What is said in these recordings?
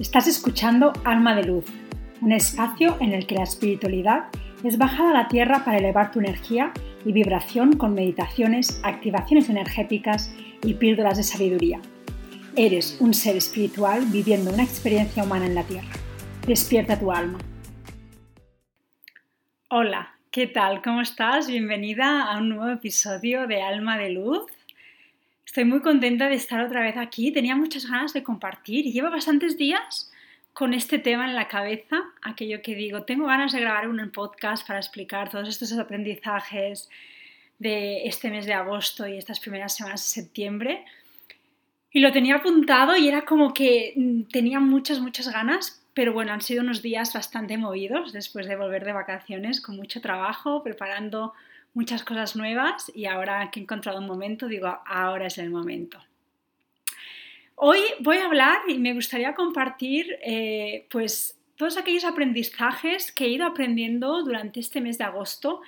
Estás escuchando Alma de Luz, un espacio en el que la espiritualidad es bajada a la tierra para elevar tu energía y vibración con meditaciones, activaciones energéticas y píldoras de sabiduría. Eres un ser espiritual viviendo una experiencia humana en la tierra. Despierta tu alma. Hola, ¿qué tal? ¿Cómo estás? Bienvenida a un nuevo episodio de Alma de Luz. Estoy muy contenta de estar otra vez aquí. Tenía muchas ganas de compartir y llevo bastantes días con este tema en la cabeza, aquello que digo, tengo ganas de grabar un podcast para explicar todos estos aprendizajes de este mes de agosto y estas primeras semanas de septiembre. Y lo tenía apuntado y era como que mm, tenía muchas, muchas ganas, pero bueno, han sido unos días bastante movidos después de volver de vacaciones, con mucho trabajo, preparando muchas cosas nuevas y ahora que he encontrado un momento, digo, ahora es el momento. Hoy voy a hablar y me gustaría compartir eh, pues todos aquellos aprendizajes que he ido aprendiendo durante este mes de agosto,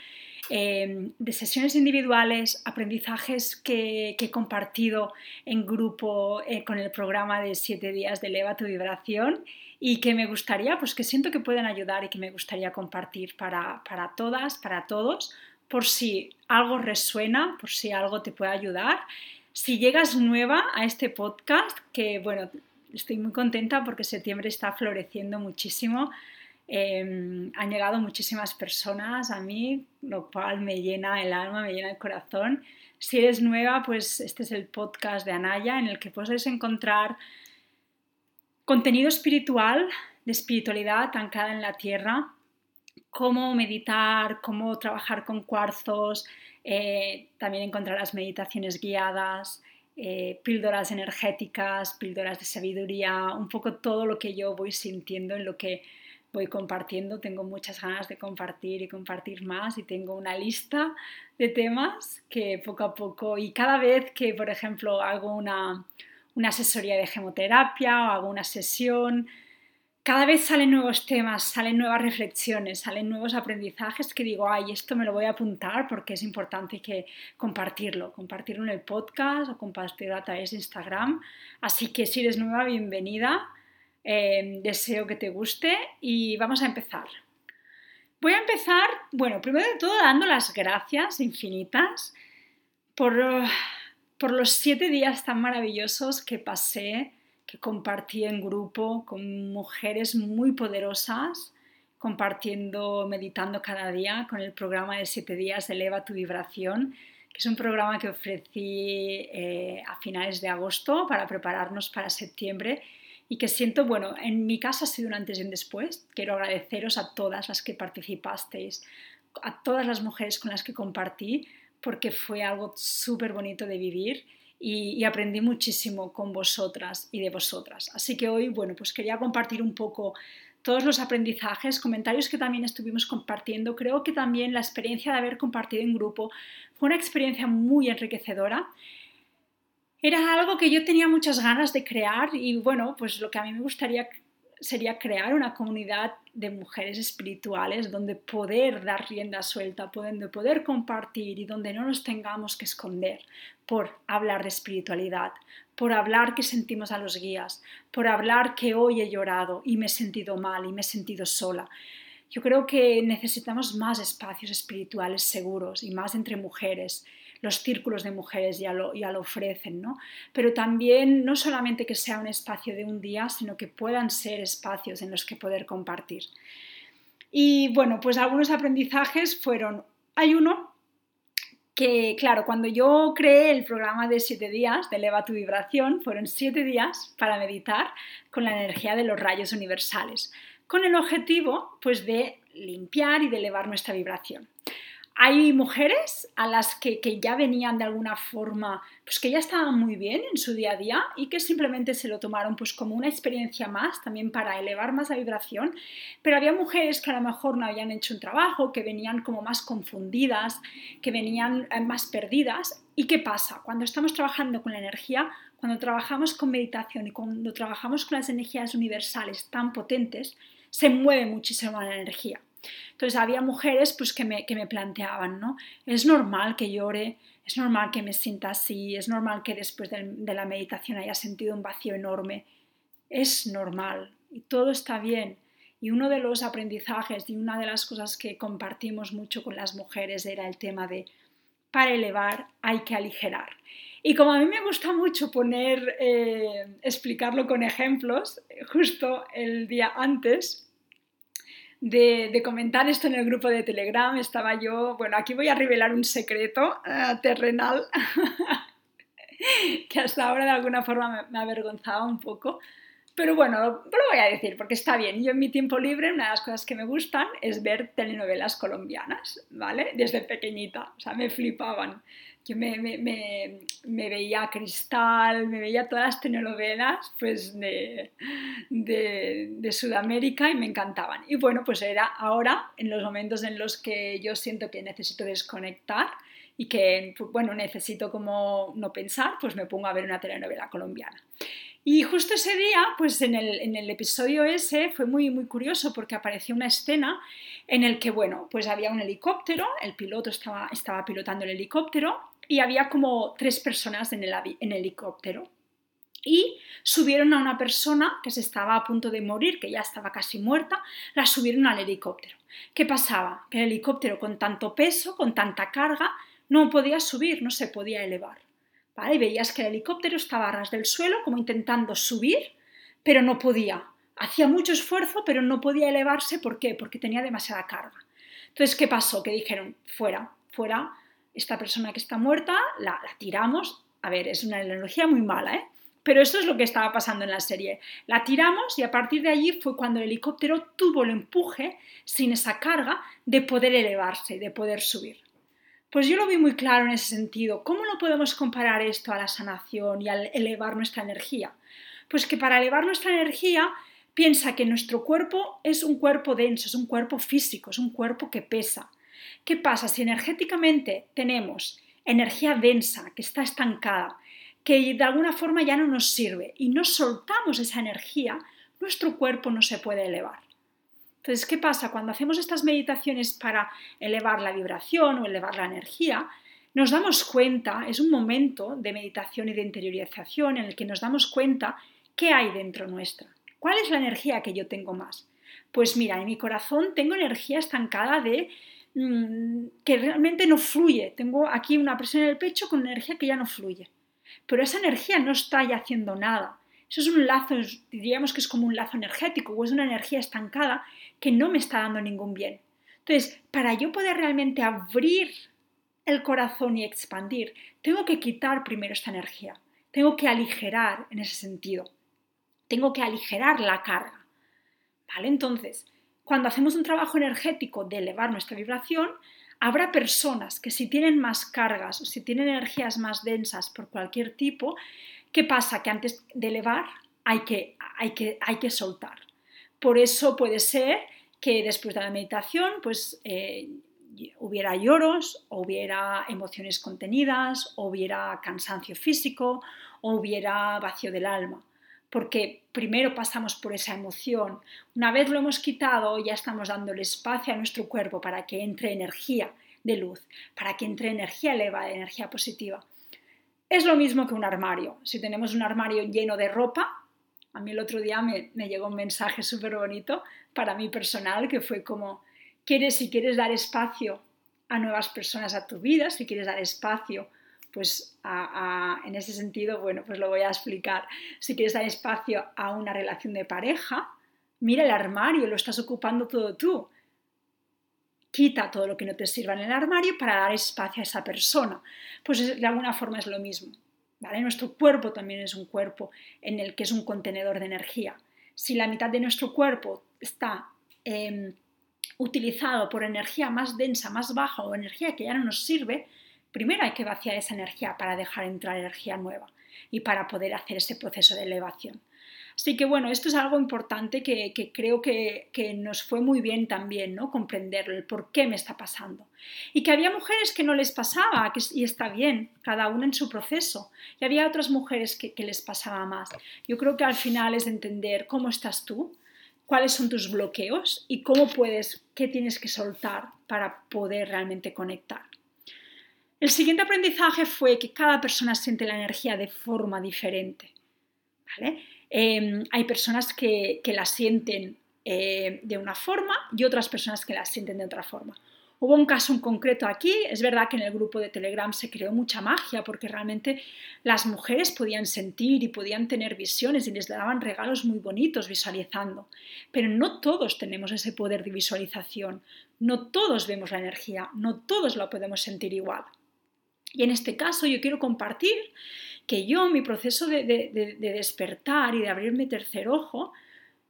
eh, de sesiones individuales, aprendizajes que, he compartido en grupo eh, con el programa de 7 días de Eleva tu vibración y que me gustaría, pues que siento que pueden ayudar y que me gustaría compartir para, para todas, para todos, por si algo resuena, por si algo te puede ayudar. Si llegas nueva a este podcast, que bueno, estoy muy contenta porque septiembre está floreciendo muchísimo. Em, han llegado muchísimas personas a mí, lo cual me llena el alma, me llena el corazón. Si eres nueva, pues este es el podcast de Anaya en el que puedes encontrar contenido espiritual, de espiritualidad anclada en la tierra, cómo meditar, cómo trabajar con cuarzos, eh, también encontrarás meditaciones guiadas, eh, píldoras energéticas, píldoras de sabiduría, un poco todo lo que yo voy sintiendo en lo que voy compartiendo. Tengo muchas ganas de compartir y compartir más y tengo una lista de temas que poco a poco y cada vez que, por ejemplo, hago una, una asesoría de gemoterapia o hago una sesión, cada vez salen nuevos temas, salen nuevas reflexiones, salen nuevos aprendizajes que digo, ay, esto me lo voy a apuntar porque es importante que compartirlo, compartirlo en el podcast o compartirlo a través de Instagram. Así que si eres nueva, bienvenida. Eh, deseo que te guste y vamos a empezar. Voy a empezar, bueno, primero de todo dando las gracias infinitas por, por los siete días tan maravillosos que pasé que compartí en grupo con mujeres muy poderosas, compartiendo, meditando cada día con el programa de siete días de Eleva tu vibración, que es un programa que ofrecí eh, a finales de agosto para prepararnos para septiembre y que siento, bueno, en mi casa ha sido un antes y un después. Quiero agradeceros a todas las que participasteis, a todas las mujeres con las que compartí, porque fue algo súper bonito de vivir y, aprendí muchísimo con vosotras y de vosotras. Así que hoy, bueno, pues quería compartir un poco todos los aprendizajes, comentarios que también estuvimos compartiendo. Creo que también la experiencia de haber compartido en grupo fue una experiencia muy enriquecedora. Era algo que yo tenía muchas ganas de crear y bueno, pues lo que a mí me gustaría sería crear una comunidad de mujeres espirituales donde poder dar rienda suelta, donde poder compartir y donde no nos tengamos que esconder por hablar de espiritualidad, por hablar que sentimos a los guías, por hablar que hoy he llorado y me he sentido mal y me he sentido sola. Yo creo que necesitamos más espacios espirituales seguros y más entre mujeres los círculos de mujeres ya lo, ya lo ofrecen, ¿no? Pero también no solamente que sea un espacio de un día, sino que puedan ser espacios en los que poder compartir. Y bueno, pues algunos aprendizajes fueron, hay uno que, claro, cuando yo creé el programa de siete días de Eleva tu vibración, fueron siete días para meditar con la energía de los rayos universales, con el objetivo, pues, de limpiar y de elevar nuestra vibración hay mujeres a las que, ya venían de alguna forma, pues que ya estaban muy bien en su día a día y que simplemente se lo tomaron pues como una experiencia más, también para elevar más la vibración, pero había mujeres que a lo mejor no habían hecho un trabajo, que venían como más confundidas, que venían eh, más perdidas. ¿Y qué pasa? Cuando estamos trabajando con la energía, cuando trabajamos con meditación y cuando trabajamos con las energías universales tan potentes, se mueve muchísimo la energía. Entonces había mujeres pues, que, me, que me planteaban, ¿no? Es normal que llore, es normal que me sienta así, es normal que después de, la meditación haya sentido un vacío enorme. Es normal, y todo está bien. Y uno de los aprendizajes y una de las cosas que compartimos mucho con las mujeres era el tema de para elevar hay que aligerar. Y como a mí me gusta mucho poner, eh, explicarlo con ejemplos, justo el día antes de, comentar esto en el grupo de Telegram, estaba yo, bueno, aquí voy a revelar un secreto eh, terrenal que hasta ahora de alguna forma me, avergonzaba un poco. Pero bueno, lo, voy a decir porque está bien. Yo en mi tiempo libre, una de las cosas que me gustan es ver telenovelas colombianas, ¿vale? Desde pequeñita, o sea, me flipaban. Yo me, me, me, veía Cristal, me veía todas las telenovelas pues, de, Sudamérica y me encantaban. Y bueno, pues era ahora, en los momentos en los que yo siento que necesito desconectar, y que, bueno, necesito como no pensar, pues me pongo a ver una telenovela colombiana. Y justo ese día, pues en el, episodio ese fue muy, muy curioso porque apareció una escena en el que, bueno, pues había un helicóptero, el piloto estaba pilotando el helicóptero y había como tres personas en el, helicóptero. Y subieron a una persona que se estaba a punto de morir, que ya estaba casi muerta, la subieron al helicóptero. ¿Qué pasaba? Que el helicóptero con tanto peso, con tanta carga, no podía subir, no se podía elevar. ¿vale? Y veías que el helicóptero estaba a ras del suelo, como intentando subir, pero no podía. Hacía mucho esfuerzo, pero no podía elevarse. ¿Por qué? Porque tenía demasiada carga. Entonces, ¿qué pasó? Que dijeron, fuera, fuera, esta persona que está muerta, la, tiramos. A ver, es una energía muy mala, ¿eh? Pero esto es lo que estaba pasando en la serie. La tiramos y a partir de allí fue cuando el helicóptero tuvo el empuje, sin esa carga, de poder elevarse, de poder subir. Pues yo lo vi muy claro en ese sentido. ¿Cómo no podemos comparar esto a la sanación y al elevar nuestra energía? Pues que para elevar nuestra energía piensa que nuestro cuerpo es un cuerpo denso, es un cuerpo físico, es un cuerpo que pesa. ¿Qué pasa si energéticamente tenemos energía densa, que está estancada, que de alguna forma ya no nos sirve y no soltamos esa energía, nuestro cuerpo no se puede elevar. Entonces, ¿qué pasa? Cuando hacemos estas meditaciones para elevar la vibración o elevar la energía, nos damos cuenta, es un momento de meditación y de interiorización en el que nos damos cuenta qué hay dentro nuestra. ¿Cuál es la energía que yo tengo más? Pues mira, en mi corazón tengo energía estancada de mm, que realmente no fluye. Tengo aquí una presión en el pecho con energía que ya no fluye. Pero esa energía no está ya haciendo nada. Eso es un lazo, diríamos que es como un lazo energético o es una energía estancada que no me está dando ningún bien. Entonces, para yo poder realmente abrir el corazón y expandir, tengo que quitar primero esta energía. Tengo que aligerar en ese sentido. Tengo que aligerar la carga. ¿Vale? Entonces, cuando hacemos un trabajo energético de elevar nuestra vibración, habrá personas que si tienen más cargas o si tienen energías más densas por cualquier tipo, ¿qué pasa? Que antes de elevar hay que, hay que, hay que soltar. Por eso puede ser que después de la meditación pues, eh, hubiera lloros, hubiera emociones contenidas, hubiera cansancio físico, hubiera vacío del alma. Porque primero pasamos por esa emoción. Una vez lo hemos quitado, ya estamos dando el espacio a nuestro cuerpo para que entre energía de luz, para que entre energía elevada, energía positiva. Es lo mismo que un armario. Si tenemos un armario lleno de ropa, a mí el otro día me, llegó un mensaje súper bonito para mí personal que fue como, quieres, si quieres dar espacio a nuevas personas a tu vida, si quieres dar espacio, pues en ese sentido, bueno, pues lo voy a explicar. Si quieres dar espacio a una relación de pareja, mira el armario, lo estás ocupando todo tú. Quita todo lo que no te sirva en el armario para dar espacio a esa persona. Pues de alguna forma es lo mismo. Nuestro cuerpo también es un cuerpo en el que es un contenedor de energía. Si la mitad de nuestro cuerpo está em, utilizado por energía más densa, más baja o energía que ya no nos sirve, primero hay que vaciar esa energía para dejar entrar energía nueva y para poder hacer ese proceso de elevación. Así que bueno, esto es algo importante que, creo que, nos fue muy bien también, ¿no? Comprenderlo, el por qué me está pasando. Y que había mujeres que no les pasaba, y está bien, cada una en su proceso. Y había otras mujeres que, que les pasaba más. Yo creo que al final es entender cómo estás tú, cuáles son tus bloqueos y cómo puedes, qué tienes que soltar para poder realmente conectar. El siguiente aprendizaje fue que cada persona siente la energía de forma diferente. Em, hay personas que, que la sienten eh, de una forma y otras personas que la sienten de otra forma. Hubo un caso en concreto aquí, es verdad que en el grupo de Telegram se creó mucha magia porque realmente las mujeres podían sentir y podían tener visiones y les daban regalos muy bonitos visualizando, pero no todos tenemos ese poder de visualización, no todos vemos la energía, no todos la podemos sentir igual. Y en este caso yo quiero compartir que yo, mi proceso de, de despertar y de abrirme tercer ojo,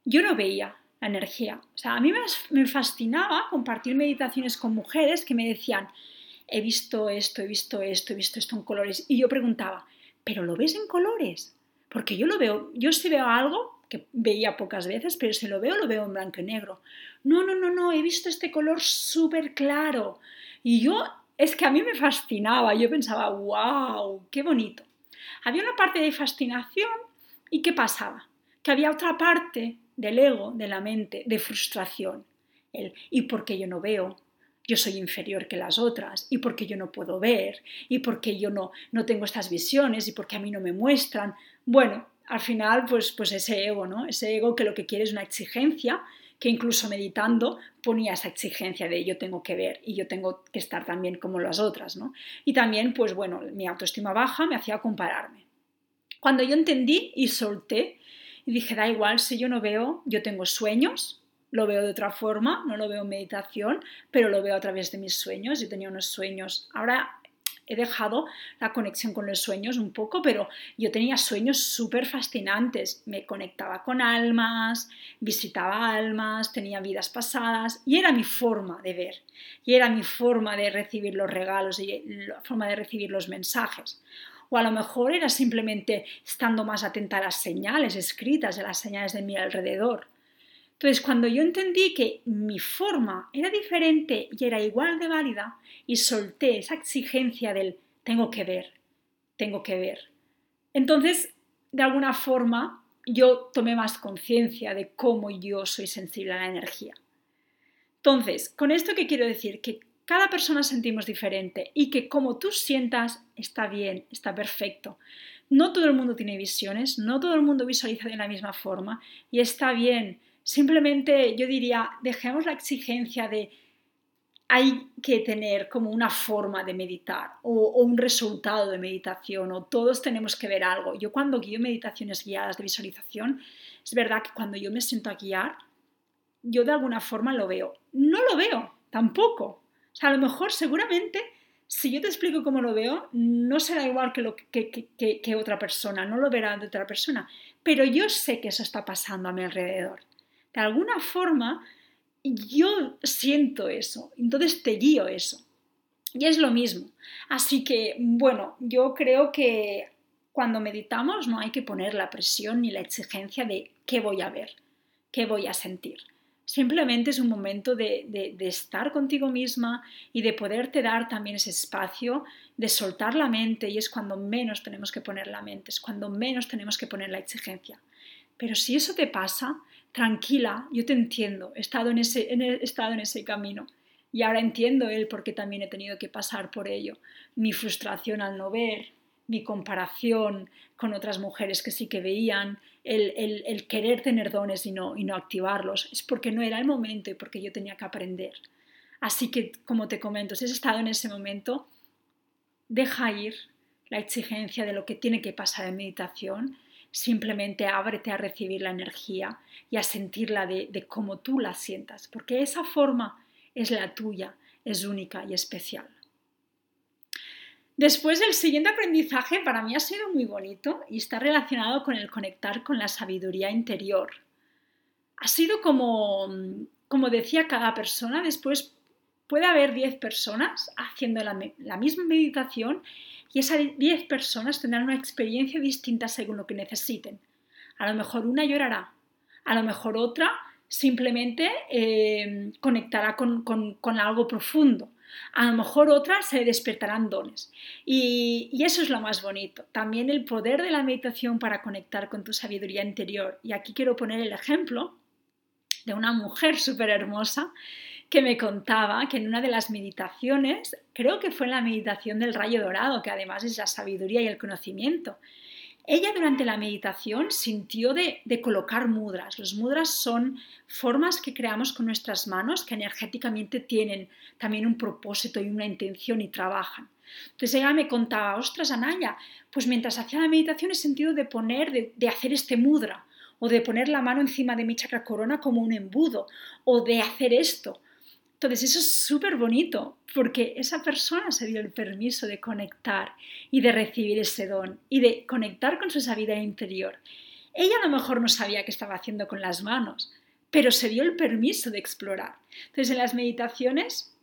yo no veía, la energía. O sea, a mí me, fascinaba compartir meditaciones con mujeres que me decían, he visto esto, he visto esto, he visto esto en colores. Y yo preguntaba, ¿pero lo ves en colores? Porque yo lo veo, yo si veo algo, que veía pocas veces, pero si lo veo, lo veo en blanco y negro. No, no, no, no, he visto este color súper claro. Y yo, es que a mí me fascinaba, yo pensaba, wow, qué bonito. Había una parte de fascinación y ¿qué pasaba? Que había otra parte del ego, de la mente, de frustración. El, ¿Y por qué yo no veo? Yo soy inferior que las otras. ¿Y por qué yo no puedo ver? ¿Y por qué yo no, no tengo estas visiones? ¿Y por qué a mí no me muestran? Bueno, al final, pues, pues ese ego, ¿no? Ese ego que lo que quiere es una exigencia, que incluso meditando ponía esa exigencia de yo tengo que ver y yo tengo que estar también como las otras, ¿no? Y también, pues bueno, mi autoestima baja me hacía compararme. Cuando yo entendí y solté y dije, da igual, si yo no veo, yo tengo sueños, lo veo de otra forma, no lo veo en meditación, pero lo veo a través de mis sueños. Yo tenía unos sueños, ahora he dejado la conexión con los sueños un poco, pero yo tenía sueños súper fascinantes. Me conectaba con almas, visitaba almas, tenía vidas pasadas y era mi forma de ver y era mi forma de recibir los regalos y la forma de recibir los mensajes o a lo mejor era simplemente estando más atenta a las señales escritas, a las señales de mi alrededor. Entonces, cuando yo entendí que mi forma era diferente y era igual de válida, y solté esa exigencia del tengo que ver, tengo que ver, entonces, de alguna forma, yo tomé más conciencia de cómo yo soy sensible a la energía. Entonces, con esto que quiero decir que cada persona sentimos diferente y que como tú sientas está bien, está perfecto. No todo el mundo tiene visiones, no todo el mundo visualiza de la misma forma y está bien. Simplemente yo diría, dejemos la exigencia de hay que tener como una forma de meditar o, un resultado de meditación o todos tenemos que ver algo. Yo cuando guío meditaciones guiadas de visualización, es verdad que cuando yo me siento a guiar, yo de alguna forma lo veo. No lo veo tampoco, o sea, a lo mejor, seguramente, si yo te explico cómo lo veo, no será igual que, lo que, otra persona, no lo verá de otra persona, pero yo sé que eso está pasando a mi alrededor. De alguna forma, yo siento eso, entonces te guío eso. Y es lo mismo. Así que, bueno, yo creo que cuando meditamos no hay que poner la presión ni la exigencia de qué voy a ver, qué voy a sentir. Simplemente es un momento de, estar contigo misma y de poderte dar también ese espacio de soltar la mente y es cuando menos tenemos que poner la mente, es cuando menos tenemos que poner la exigencia. Pero si eso te pasa, tranquila, yo te entiendo, he estado en ese, estado en ese camino y ahora entiendo él porque también he tenido que pasar por ello. Mi frustración al no ver, mi comparación con otras mujeres que sí que veían, el, querer tener dones y no, y no activarlos, es porque no era el momento y porque yo tenía que aprender. Así que, como te comento, si has estado en ese momento, deja ir la exigencia de lo que tiene que pasar en meditación, simplemente ábrete a recibir la energía y a sentirla de, cómo tú la sientas, porque esa forma es la tuya, es única y especial. Después, el siguiente aprendizaje para mí ha sido muy bonito y está relacionado con el conectar con la sabiduría interior. Ha sido como, como decía cada persona, después puede haber 10 personas haciendo la misma meditación y esas 10 personas tendrán una experiencia distinta según lo que necesiten. A lo mejor una llorará, a lo mejor otra simplemente eh, conectará con, algo profundo a lo mejor otras se despertarán dones. Y, eso es lo más bonito. También el poder de la meditación para conectar con tu sabiduría interior. Y aquí quiero poner el ejemplo de una mujer súper hermosa que me contaba que en una de las meditaciones, creo que fue en la meditación del rayo dorado, que además es la sabiduría y el conocimiento, ella durante la meditación sintió de, colocar mudras. Los mudras son formas que creamos con nuestras manos que energéticamente tienen también un propósito y una intención y trabajan. Entonces ella me contaba, ostras, Anaya, pues mientras hacía la meditación he sentido de poner, de hacer este mudra, o de poner la mano encima de mi chakra corona como un embudo, o de hacer esto. Entonces eso es súper bonito porque esa persona se dio el permiso de conectar y de recibir ese don y de conectar con su sabiduría interior. Ella a lo mejor no sabía qué estaba haciendo con las manos, pero se dio el permiso de explorar. Entonces en las meditaciones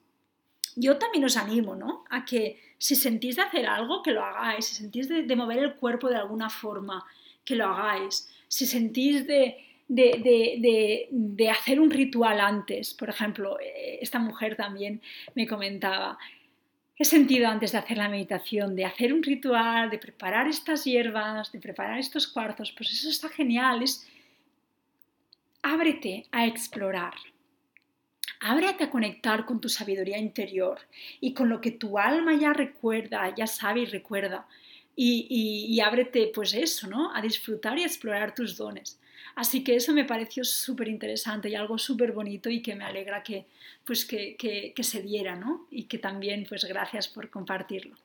yo también os animo ¿no? a que si sentís de hacer algo, que lo hagáis, si sentís de, de mover el cuerpo de alguna forma, que lo hagáis, si sentís de, de, hacer un ritual antes. Por ejemplo, eh, esta mujer también me comentaba, he sentido antes de hacer la meditación, de hacer un ritual, de preparar estas hierbas, de preparar estos cuarzos, pues eso está genial. Es, ábrete a explorar. Ábrete a conectar con tu sabiduría interior y con lo que tu alma ya recuerda, ya sabe y recuerda. Y, y ábrete, pues eso, ¿no? A disfrutar y a explorar tus dones. Así que eso me pareció súper interesante y algo súper bonito y que me alegra que, pues que, que, se diera, ¿no? Y que también, pues gracias por compartirlo.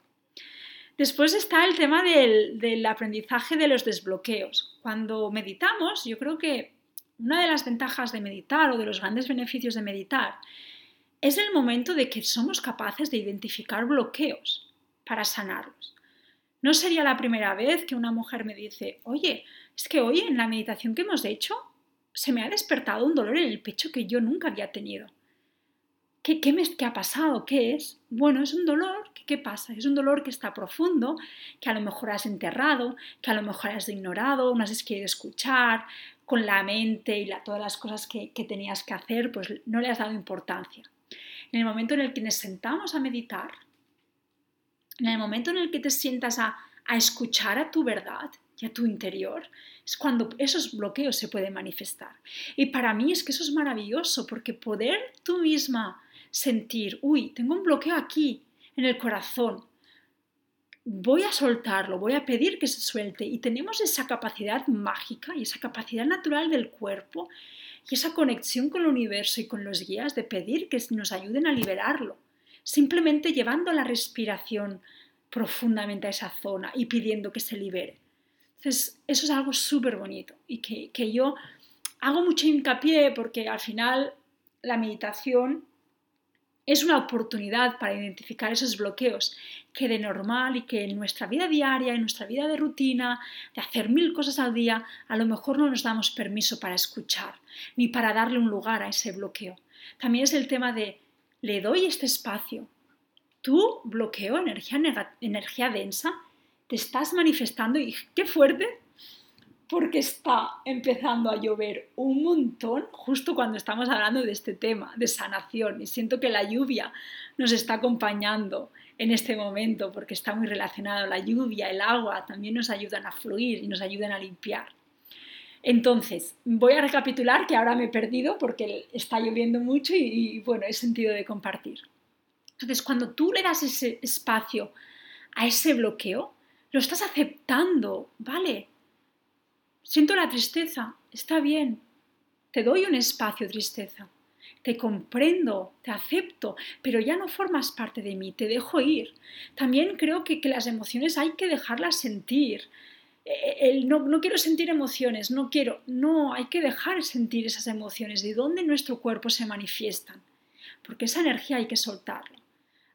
Después está el tema del, del aprendizaje de los desbloqueos. Cuando meditamos, yo creo que una de las ventajas de meditar o de los grandes beneficios de meditar es el momento de que somos capaces de identificar bloqueos para sanarlos. No sería la primera vez que una mujer me dice, oye, es que hoy en la meditación que hemos hecho se me ha despertado un dolor en el pecho que yo nunca había tenido. ¿Qué, qué, me, qué ha pasado? ¿Qué es? Bueno, es un dolor. ¿Qué, ¿Qué pasa? Es un dolor que está profundo, que a lo mejor has enterrado, que a lo mejor has ignorado, no has querido escuchar, con la mente y todas las cosas que, tenías que hacer, pues no le has dado importancia. En el momento en el que nos sentamos a meditar, en el momento en el que te sientas a escuchar a tu verdad, y a tu interior, es cuando esos bloqueos se pueden manifestar. Y para mí es que eso es maravilloso, porque poder tú misma sentir, uy, tengo un bloqueo aquí, en el corazón, voy a soltarlo, voy a pedir que se suelte. Y tenemos esa capacidad mágica y esa capacidad natural del cuerpo y esa conexión con el universo y con los guías de pedir que nos ayuden a liberarlo. Simplemente llevando la respiración profundamente a esa zona y pidiendo que se libere. Entonces, eso es algo súper bonito y que, que yo hago mucho hincapié porque al final la meditación es una oportunidad para identificar esos bloqueos que de normal y que en nuestra vida diaria, en nuestra vida de rutina, de hacer mil cosas al día, a lo mejor no nos damos permiso para escuchar ni para darle un lugar a ese bloqueo. También es el tema de, le doy este espacio. Tú bloqueo energía, energía densa te estás manifestando y qué fuerte, porque está empezando a llover un montón justo cuando estamos hablando de este tema, de sanación. Y siento que la lluvia nos está acompañando en este momento porque está muy relacionado. La lluvia, el agua también nos ayudan a fluir y nos ayudan a limpiar. Entonces, voy a recapitular que ahora me he perdido porque está lloviendo mucho y, y bueno, he sentido de compartir. Entonces, cuando tú le das ese espacio a ese bloqueo, lo estás aceptando, ¿vale? Siento la tristeza, está bien. Te doy un espacio, tristeza. Te comprendo, te acepto, pero ya no formas parte de mí, te dejo ir. También creo que, las emociones hay que dejarlas sentir. E, el, no, no quiero sentir emociones, no quiero, no, hay que dejar sentir esas emociones, de dónde nuestro cuerpo se manifiestan, porque esa energía hay que soltarla.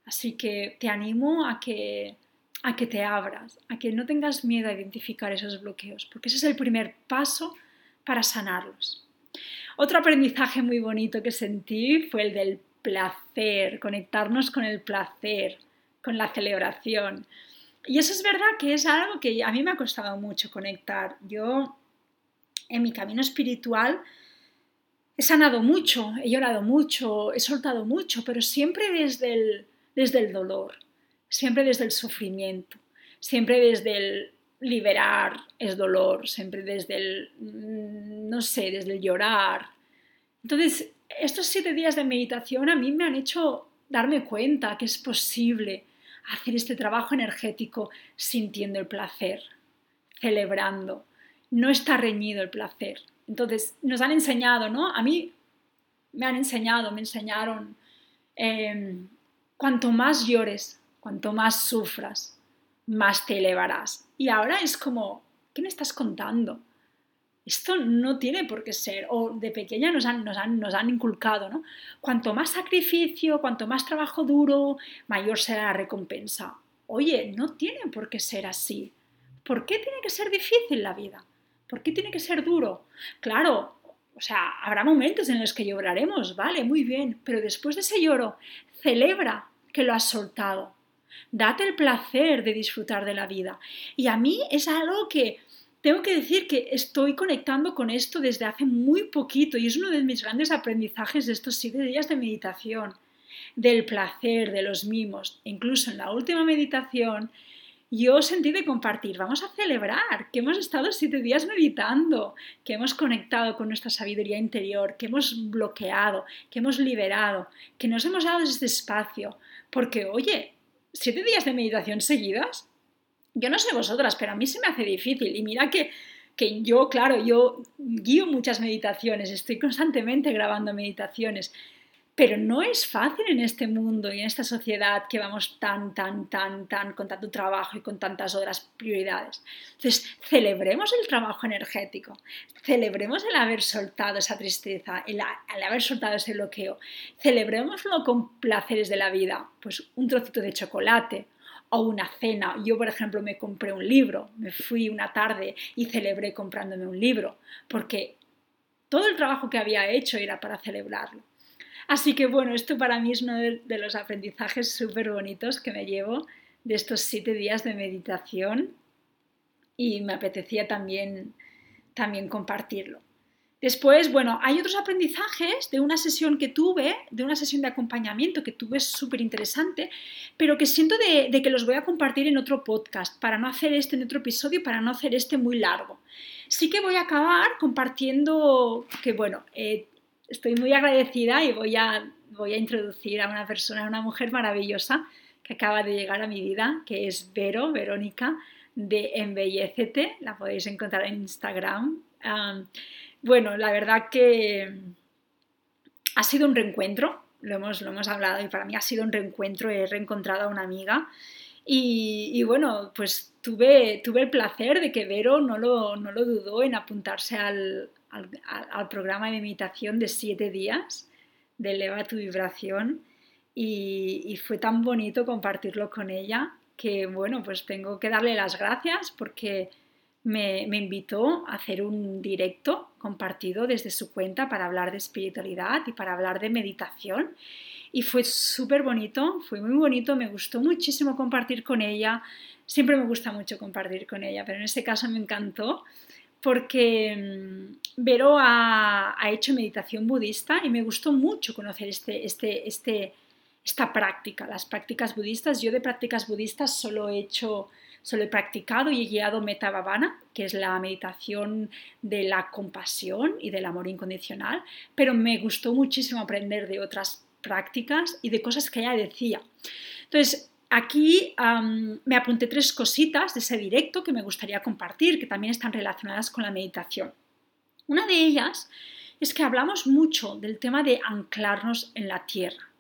Así que te animo a que a que te abras, a que no tengas miedo a identificar esos bloqueos, porque ese es el primer paso para sanarlos. Otro aprendizaje muy bonito que sentí fue el del placer, conectarnos con el placer, con la celebración. Y eso es verdad que es algo que a mí me ha costado mucho conectar. Yo en mi camino espiritual he sanado mucho, he llorado mucho, he soltado mucho, pero siempre desde el, desde el dolor siempre desde el sufrimiento, siempre desde el liberar es dolor, siempre desde el, mm, no sé, desde el llorar. Entonces, estos siete días de meditación a mí me han hecho darme cuenta que es posible hacer este trabajo energético sintiendo el placer, celebrando. No está reñido el placer. Entonces, nos han enseñado, ¿no? A mí me han enseñado, me enseñaron, em, cuanto más llores, cuanto más sufras, más te elevarás. Y ahora es como, ¿qué me estás contando? Esto no tiene por qué ser, o de pequeña nos han, nos han, nos han inculcado, ¿no? Cuanto más sacrificio, cuanto más trabajo duro, mayor será la recompensa. Oye, no tiene por qué ser así. ¿Por qué tiene que ser difícil la vida? ¿Por qué tiene que ser duro? Claro, o sea, habrá momentos en los que lloraremos, vale, muy bien, pero después de ese lloro, celebra que lo has soltado. Date el placer de disfrutar de la vida. Y a mí es algo que tengo que decir que estoy conectando con esto desde hace muy poquito y es uno de mis grandes aprendizajes de estos siete días de meditación, del placer, de los mimos. Incluso en la última meditación yo sentí de compartir, vamos a celebrar que hemos estado siete días meditando, que hemos conectado con nuestra sabiduría interior, que hemos bloqueado, que hemos liberado, que nos hemos dado ese espacio. Porque, oye, siete días de meditación seguidas, yo no sé vosotras, pero a mí se me hace difícil. Y mira que, que yo, claro, yo guío muchas meditaciones, estoy constantemente grabando meditaciones, pero no es fácil en este mundo y en esta sociedad que vamos tan, tan, tan, tan, con tanto trabajo y con tantas otras prioridades. Entonces, celebremos el trabajo energético, celebremos el haber soltado esa tristeza, el, haber soltado ese bloqueo, celebrémoslo con placeres de la vida, pues un trocito de chocolate, o una cena. Yo, por ejemplo, me compré un libro, me fui una tarde y celebré comprándome un libro, porque todo el trabajo que había hecho era para celebrarlo. Así que bueno, esto para mí es uno de, los aprendizajes súper bonitos que me llevo de estos siete días de meditación y me apetecía también, también compartirlo. Después, bueno, hay otros aprendizajes de una sesión que tuve, de una sesión de acompañamiento que tuve súper interesante, pero que siento de, que los voy a compartir en otro podcast, para no hacer este en otro episodio, para no hacer este muy largo. Sí que voy a acabar compartiendo que, bueno, eh, estoy muy agradecida y voy a, voy a introducir a una persona, a una mujer maravillosa que acaba de llegar a mi vida, que es Vero, Verónica, de Embellecete, la podéis encontrar en Instagram. bueno, la verdad que ha sido un reencuentro, lo hemos, lo hemos hablado y para mí ha sido un reencuentro, he reencontrado a una amiga y, y, bueno, pues tuve, tuve el placer de que Vero no lo, no lo dudó en apuntarse al, al, programa de meditación de siete días de Eleva tu vibración y, fue tan bonito compartirlo con ella que bueno, pues tengo que darle las gracias porque me, me, invitó a hacer un directo compartido desde su cuenta para hablar de espiritualidad y para hablar de meditación. Y fue súper bonito, fue muy bonito, me gustó muchísimo compartir con ella. Siempre me gusta mucho compartir con ella, pero en este caso me encantó porque mm, Vero ha, hecho meditación budista y me gustó mucho conocer este, este, este, esta práctica, las prácticas budistas. Yo de prácticas budistas solo he hecho, solo he practicado y he guiado Metta Bhavana, que es la meditación de la compasión y del amor incondicional, pero me gustó muchísimo aprender de otras prácticas y de cosas que ella decía. Entonces, Aquí me apunté tres cositas de ese directo que me gustaría compartir, que también están relacionadas con la meditación. Una de ellas es que hablamos mucho del tema de anclarnos en la tierra,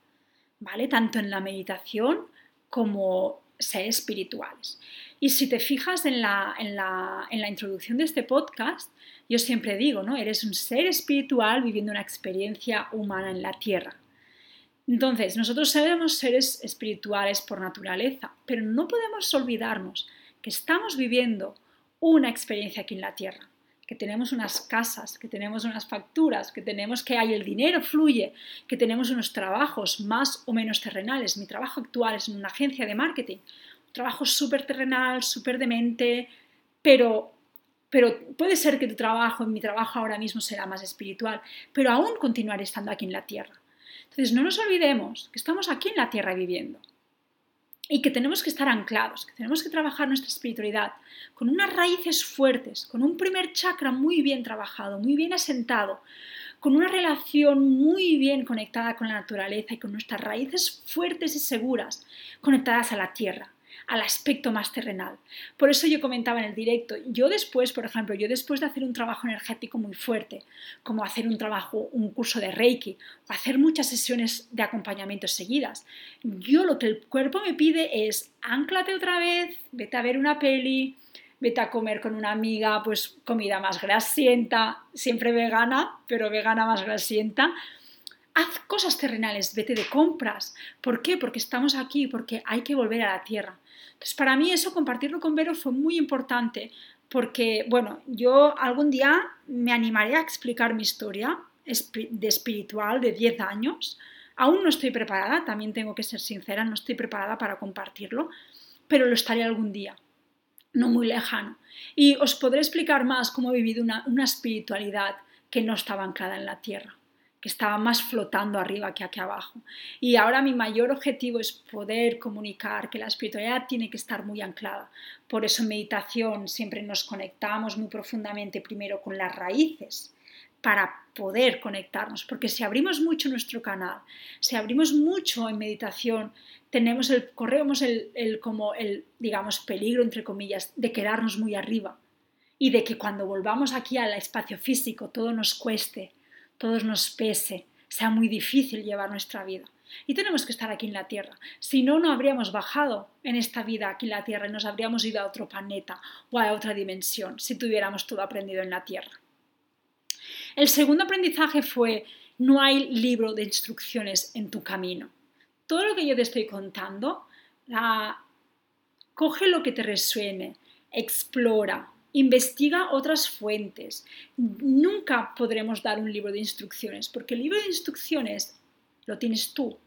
¿vale? Tanto en la meditación como seres espirituales. Y si te fijas en la, en la, en la introducción de este podcast, yo siempre digo, ¿no? Eres un ser espiritual viviendo una experiencia humana en la tierra. Entonces, nosotros somos seres espirituales por naturaleza, pero no podemos olvidarnos que estamos viviendo una experiencia aquí en la Tierra, que tenemos unas casas, que tenemos unas facturas, que tenemos que hay el dinero fluye, que tenemos unos trabajos más o menos terrenales. Mi trabajo actual es en una agencia de marketing, un trabajo súper terrenal, súper demente, pero pero puede ser que tu trabajo, mi trabajo ahora mismo será más espiritual, pero aún continuaré estando aquí en la tierra. Entonces, no nos olvidemos que estamos aquí en la Tierra viviendo y que tenemos que estar anclados, que tenemos que trabajar nuestra espiritualidad con unas raíces fuertes, con un primer chakra muy bien trabajado, muy bien asentado, con una relación muy bien conectada con la naturaleza y con nuestras raíces fuertes y seguras conectadas a la tierra. Al aspecto más terrenal. Por eso yo comentaba en el directo, yo después, por ejemplo, yo después de hacer un trabajo energético muy fuerte, como hacer un trabajo, un curso de Reiki o hacer muchas sesiones de acompañamiento seguidas, yo lo que el cuerpo me pide es anclate otra vez, vete a ver una peli, vete a comer con una amiga, pues comida más grasienta, siempre vegana, pero vegana más grasienta, haz cosas terrenales, vete de compras. ¿Por qué? Porque estamos aquí, porque hay que volver a la tierra. Entonces, para mí eso, compartirlo con Vero fue muy importante, porque, bueno, yo algún día me animaré a explicar mi historia de espiritual de 10 años. Aún no estoy preparada, también tengo que ser sincera, no estoy preparada para compartirlo, pero lo estaré algún día, no muy lejano. Y os podré explicar más cómo he vivido una, espiritualidad que no estaba anclada en la tierra que estaba más flotando arriba que aquí abajo. Y ahora mi mayor objetivo es poder comunicar que la espiritualidad tiene que estar muy anclada. Por eso en meditación siempre nos conectamos muy profundamente primero con las raíces para poder conectarnos, porque si abrimos mucho nuestro canal, si abrimos mucho en meditación, tenemos el, corremos el, el, como el, digamos, peligro, entre comillas, de quedarnos muy arriba y de que cuando volvamos aquí al espacio físico todo nos cueste, todos nos pese, sea muy difícil llevar nuestra vida. Y tenemos que estar aquí en la Tierra. Si no, no habríamos bajado en esta vida aquí en la Tierra y nos habríamos ido a otro planeta o a otra dimensión si tuviéramos todo aprendido en la Tierra. El segundo aprendizaje fue, no hay libro de instrucciones en tu camino. Todo lo que yo te estoy contando, coge lo que te resuene, explora, investiga otras fuentes. Nunca podremos dar un libro de instrucciones, porque el libro de instrucciones lo tienes tú.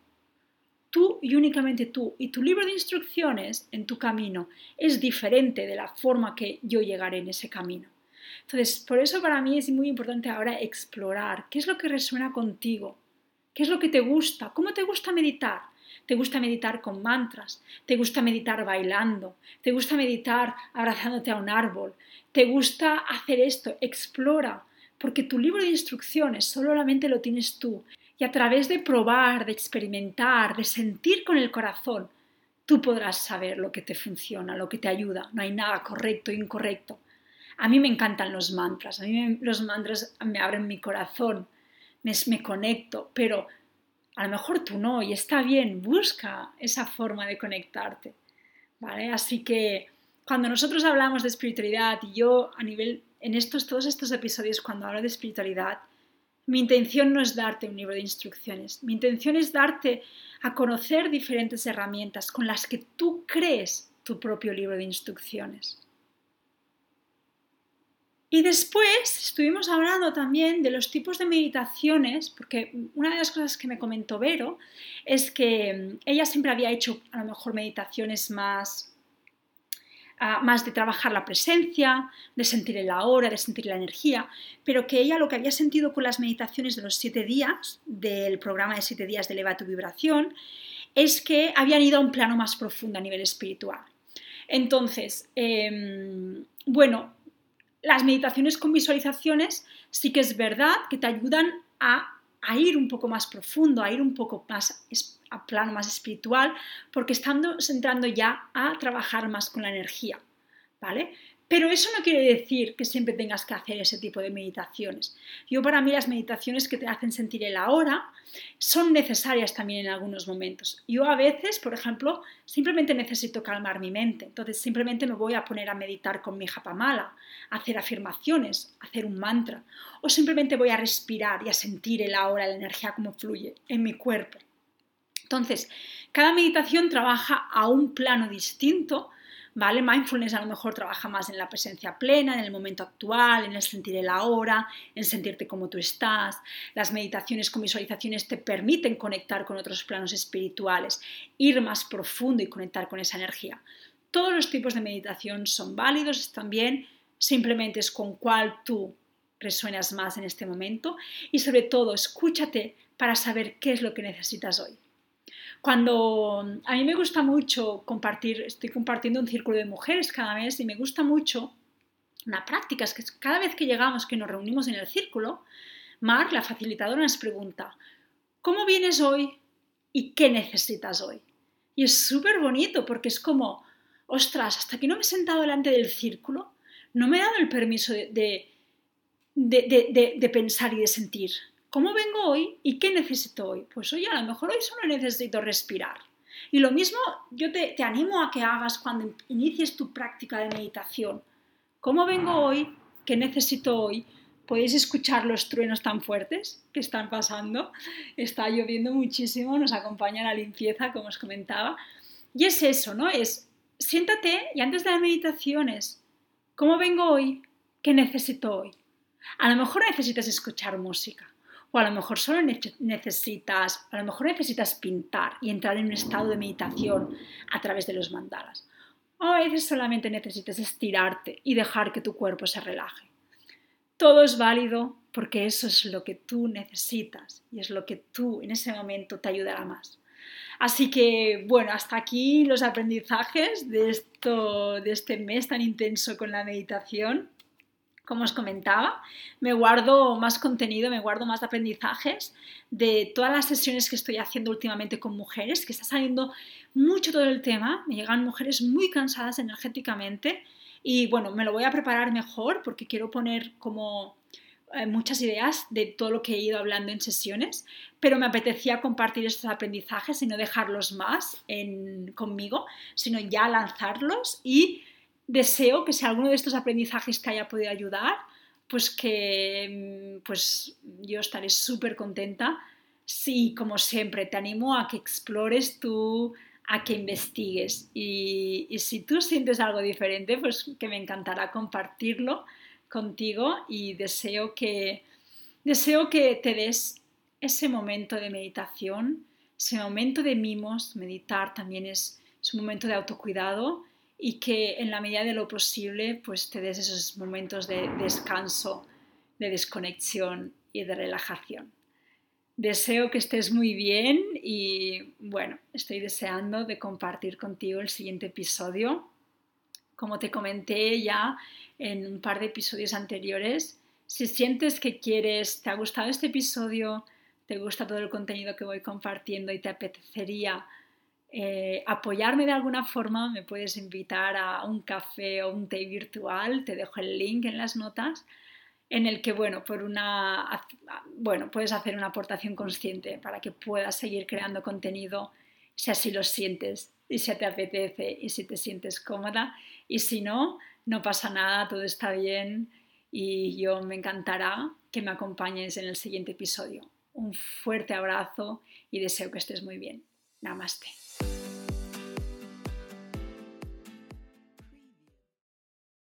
Tú y únicamente tú. Y tu libro de instrucciones en tu camino es diferente de la forma que yo llegaré en ese camino. Entonces, por eso para mí es muy importante ahora explorar qué es lo que resuena contigo, qué es lo que te gusta, cómo te gusta meditar. ¿Te gusta meditar con mantras? ¿Te gusta meditar bailando? ¿Te gusta meditar abrazándote a un árbol? ¿Te gusta hacer esto? Explora, porque tu libro de instrucciones solamente lo tienes tú. Y a través de probar, de experimentar, de sentir con el corazón, tú podrás saber lo que te funciona, lo que te ayuda. No hay nada correcto e incorrecto. A mí me encantan los mantras, a mí los mantras me abren mi corazón, me, me conecto, pero a lo mejor tú no y está bien, busca esa forma de conectarte. ¿vale? Así que cuando nosotros hablamos de espiritualidad y yo a nivel, en estos, todos estos episodios cuando hablo de espiritualidad, mi intención no es darte un libro de instrucciones, mi intención es darte a conocer diferentes herramientas con las que tú crees tu propio libro de instrucciones. Y después estuvimos hablando también de los tipos de meditaciones, porque una de las cosas que me comentó Vero es que ella siempre había hecho a lo mejor meditaciones más más de trabajar la presencia, de sentir el ahora, de sentir la energía, pero que ella lo que había sentido con las meditaciones de los siete días, del programa de siete días de Eleva tu vibración, es que habían ido a un plano más profundo a nivel espiritual. Entonces, em, bueno, las meditaciones con visualizaciones sí que es verdad que te ayudan a, a ir un poco más profundo, a ir un poco más a plano más espiritual, porque estamos entrando ya a trabajar más con la energía, ¿vale? Pero eso no quiere decir que siempre tengas que hacer ese tipo de meditaciones. Yo para mí las meditaciones que te hacen sentir el ahora son necesarias también en algunos momentos. Yo a veces, por ejemplo, simplemente necesito calmar mi mente. Entonces simplemente me voy a poner a meditar con mi japamala, a hacer afirmaciones, hacer un mantra. O simplemente voy a respirar y a sentir el ahora, la energía como fluye en mi cuerpo. Entonces, cada meditación trabaja a un plano distinto, ¿vale? Mindfulness a lo mejor trabaja más en la presencia plena, en el momento actual, en el sentir el ahora, en sentirte como tú estás. Las meditaciones con visualizaciones te permiten conectar con otros planos espirituales, ir más profundo y conectar con esa energía. Todos los tipos de meditación son válidos también, simplemente es con cuál tú resuenas más en este momento y sobre todo escúchate para saber qué es lo que necesitas hoy. Cuando a mí me gusta mucho compartir, estoy compartiendo un círculo de mujeres cada mes y me gusta mucho una práctica, es que cada vez que llegamos, que nos reunimos en el círculo, Mark, la facilitadora, nos pregunta, ¿cómo vienes hoy y qué necesitas hoy? Y es súper bonito porque es como, ostras, hasta que no me he sentado delante del círculo, no me he dado el permiso de, de, pensar y de sentir. ¿Cómo vengo hoy y qué necesito hoy? Pues hoy a lo mejor hoy solo necesito respirar. Y lo mismo yo te, te animo a que hagas cuando inicies tu práctica de meditación. ¿Cómo vengo hoy? ¿Qué necesito hoy? podéis escuchar los truenos tan fuertes que están pasando. Está lloviendo muchísimo, nos acompaña la limpieza, como os comentaba. Y es eso, ¿no? Es siéntate y antes de la meditación es, ¿cómo vengo hoy? ¿Qué necesito hoy? A lo mejor necesitas escuchar música. O a lo mejor solo necesitas, a lo mejor necesitas pintar y entrar en un estado de meditación a través de los mandalas. O a veces solamente necesitas estirarte y dejar que tu cuerpo se relaje. Todo es válido porque eso es lo que tú necesitas y es lo que tú en ese momento te ayudará más. Así que, bueno, hasta aquí los aprendizajes de, esto, de este mes tan intenso con la meditación. Como os comentaba, me guardo más contenido, me guardo más aprendizajes de todas las sesiones que estoy haciendo últimamente con mujeres, que está saliendo mucho todo el tema. Me llegan mujeres muy cansadas energéticamente y bueno, me lo voy a preparar mejor porque quiero poner como eh, muchas ideas de todo lo que he ido hablando en sesiones, pero me apetecía compartir estos aprendizajes y no dejarlos más conmigo, sino ya lanzarlos y deseo que si alguno de estos aprendizajes te haya podido ayudar, pues que mm, pues yo estaré súper contenta. Sí, como siempre, te animo a que explores tu a que investigues. Y, si tú sientes algo diferente, pues que me encantará compartirlo contigo y deseo que, deseo que te des ese momento de meditación, ese momento de mimos. Meditar también es, es un momento de autocuidado y que en la medida de lo posible pues te des esos momentos de descanso, de desconexión y de relajación. Deseo que estés muy bien y bueno, estoy deseando de compartir contigo el siguiente episodio. Como te comenté ya en un par de episodios anteriores, si sientes que quieres, te ha gustado este episodio, te gusta todo el contenido que voy compartiendo y te apetecería eh, apoyarme de alguna forma, me puedes invitar a un café o un té virtual, te dejo el link en las notas en el que, bueno, por una, bueno, puedes hacer una aportación consciente para que puedas seguir creando contenido si así lo sientes y si te apetece y si te sientes cómoda. Y si no, no pasa nada, todo está bien y yo me encantará que me acompañes en el siguiente episodio. Un fuerte abrazo y deseo que estés muy bien. Namaste.